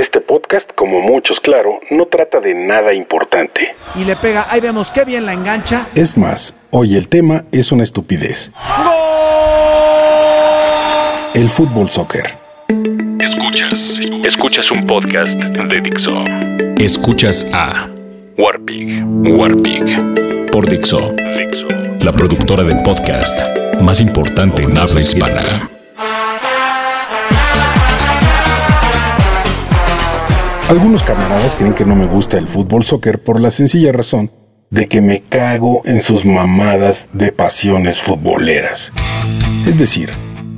Este podcast, como muchos, claro, no trata de nada importante. Y le pega, ahí vemos qué bien la engancha. Es más, hoy el tema es una estupidez. El fútbol soccer. Escuchas. Escuchas un podcast de Dixo. Escuchas a Warpig. Warpig. Por Dixo. Dixo. La productora de podcast más importante en habla hispana. Algunos camaradas creen que no me gusta el fútbol soccer por la sencilla razón de que me cago en sus mamadas de pasiones futboleras. Es decir,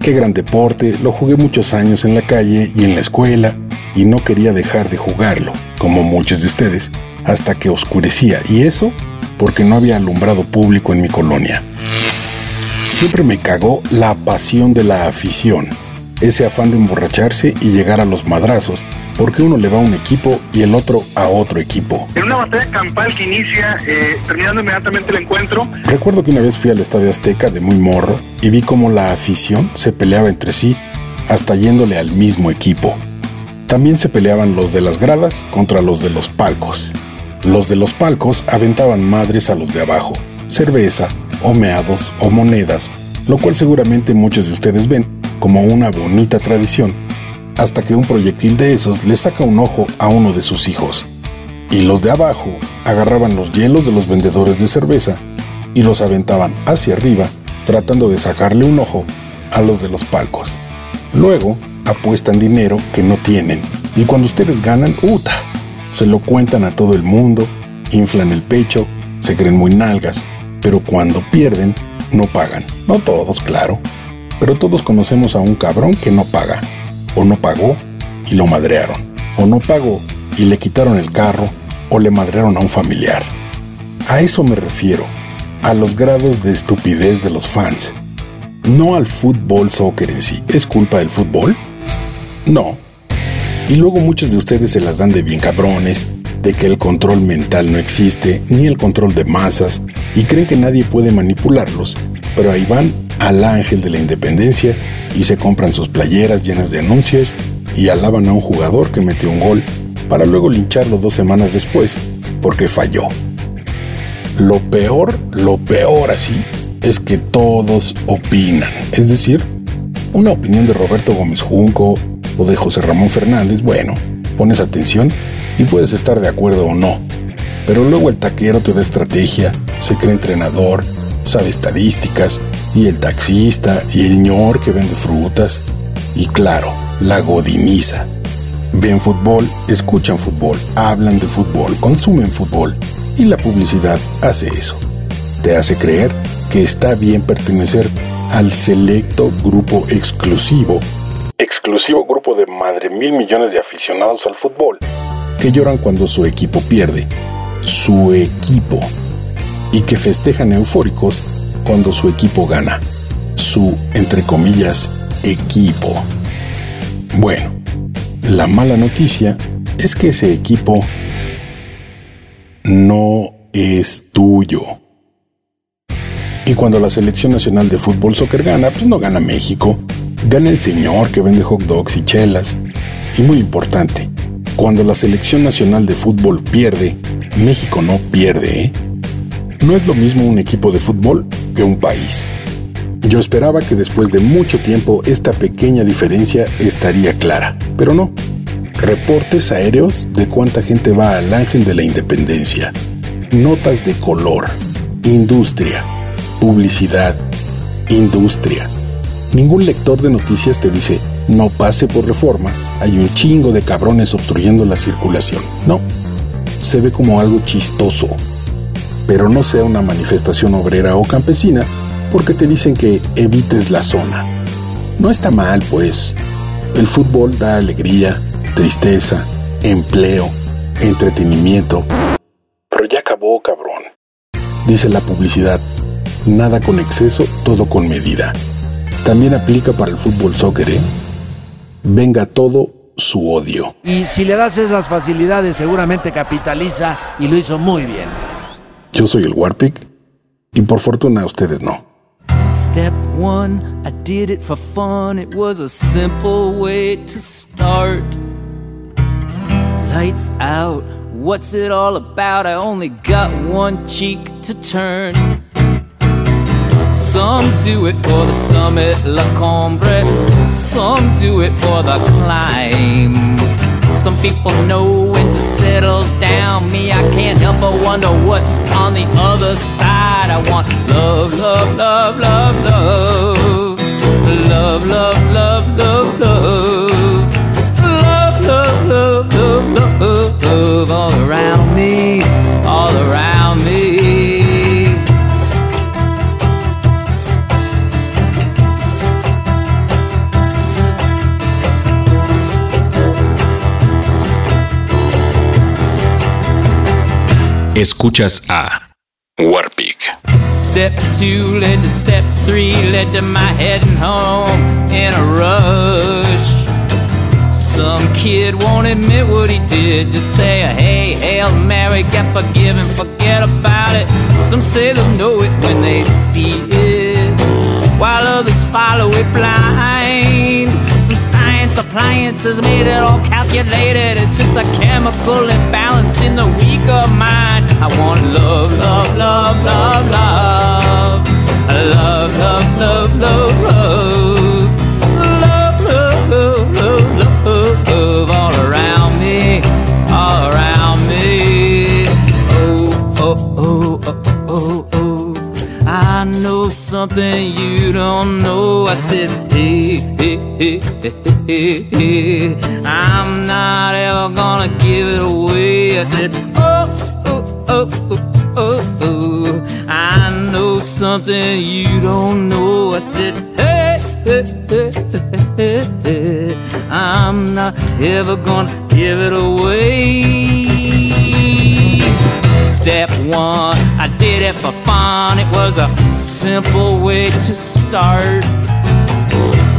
qué gran deporte, lo jugué muchos años en la calle y en la escuela y no quería dejar de jugarlo, como muchos de ustedes, hasta que oscurecía y eso porque no había alumbrado público en mi colonia. Siempre me cagó la pasión de la afición, ese afán de emborracharse y llegar a los madrazos, porque uno le va a un equipo y el otro a otro equipo. En una batalla campal que inicia eh, terminando inmediatamente el encuentro. Recuerdo que una vez fui al Estadio Azteca de muy morro y vi cómo la afición se peleaba entre sí hasta yéndole al mismo equipo. También se peleaban los de las gradas contra los de los palcos. Los de los palcos aventaban madres a los de abajo, cerveza, o meados, o monedas, lo cual seguramente muchos de ustedes ven como una bonita tradición, hasta que un proyectil de esos le saca un ojo a uno de sus hijos. Y los de abajo agarraban los hielos de los vendedores de cerveza y los aventaban hacia arriba, tratando de sacarle un ojo a los de los palcos. Luego apuestan dinero que no tienen, y cuando ustedes ganan, ¡uta! Se lo cuentan a todo el mundo, inflan el pecho, se creen muy nalgas, pero cuando pierden, no pagan. No todos, claro pero todos conocemos a un cabrón que no paga, o no pagó y lo madrearon, o no pagó y le quitaron el carro, o le madrearon a un familiar. A eso me refiero, a los grados de estupidez de los fans. No al fútbol soccer en sí. ¿Es culpa del fútbol? No. Y luego muchos de ustedes se las dan de bien cabrones, de que el control mental no existe, ni el control de masas, y creen que nadie puede manipularlos, pero ahí van al ángel de la independencia y se compran sus playeras llenas de anuncios y alaban a un jugador que metió un gol para luego lincharlo dos semanas después porque falló. Lo peor, lo peor así, es que todos opinan. Es decir, una opinión de Roberto Gómez Junco o de José Ramón Fernández, bueno, pones atención y puedes estar de acuerdo o no. Pero luego el taquero te da estrategia, se cree entrenador, sabe estadísticas, y el taxista, y el ñor que vende frutas, y claro, la godiniza. Ven fútbol, escuchan fútbol, hablan de fútbol, consumen fútbol, y la publicidad hace eso. Te hace creer que está bien pertenecer al selecto grupo exclusivo, exclusivo grupo de madre mil millones de aficionados al fútbol, que lloran cuando su equipo pierde. Su equipo y que festejan eufóricos cuando su equipo gana. Su, entre comillas, equipo. Bueno, la mala noticia es que ese equipo no es tuyo. Y cuando la selección nacional de fútbol soccer gana, pues no gana México, gana el señor que vende hot dogs y chelas. Y muy importante, cuando la selección nacional de fútbol pierde, México no pierde, ¿eh? No es lo mismo un equipo de fútbol que un país. Yo esperaba que después de mucho tiempo esta pequeña diferencia estaría clara, pero no. Reportes aéreos de cuánta gente va al Ángel de la Independencia. Notas de color. Industria. Publicidad. Industria. Ningún lector de noticias te dice, no pase por reforma, hay un chingo de cabrones obstruyendo la circulación. No. Se ve como algo chistoso, pero no sea una manifestación obrera o campesina porque te dicen que evites la zona. No está mal, pues. El fútbol da alegría, tristeza, empleo, entretenimiento. Pero ya acabó, cabrón. Dice la publicidad, nada con exceso, todo con medida. También aplica para el fútbol soccer, ¿eh? Venga todo su odio. Y si le das esas facilidades, seguramente capitaliza y lo hizo muy bien. Yo soy el Warpic y por fortuna ustedes no. Step one, I did it for fun. It was a simple way to start. lights out. What's it all about? I only got one cheek to turn. Some do it for the summit, La Combre. Some do it for the climb. Some people know when to settle down. Me, I can't help but wonder what's on the other side. I want love, love, love, love, love. Love, love, Escuchas a Warpig. Step two led to step three, led to my heading home in a rush. Some kid won't admit what he did, just say hey, Hail Mary, get forgiven, forget about it. Some say they'll know it when they see it, while others follow it blind. Some science appliances made it all calculated, it's just a chemical imbalance in the weaker mind. I want love, love, love, love, love. Love, love, love, love, love. Love, love, love, love, love, love. All around me, all around me. Oh, oh, oh, oh, oh, oh. I know something you don't know. I said, hey, hey, hey, hey, hey, hey. I'm not ever gonna give it away. I said, oh, oh, oh, oh, oh, oh. I know something you don't know. I said, hey, hey, hey, hey, hey, hey. I'm not ever gonna give it away. Step one, I did it for fun. It was a simple way to start.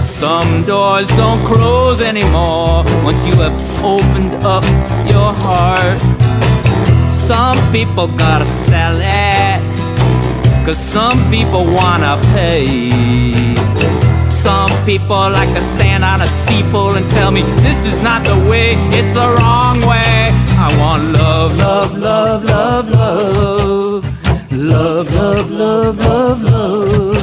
Some doors don't close anymore once you have opened up your heart. Some people gotta sell it, cause some people wanna pay. Some people like to stand on a steeple and tell me this is not the way, it's the wrong way. I want love, love, love, love, love. Love, love, love, love, love.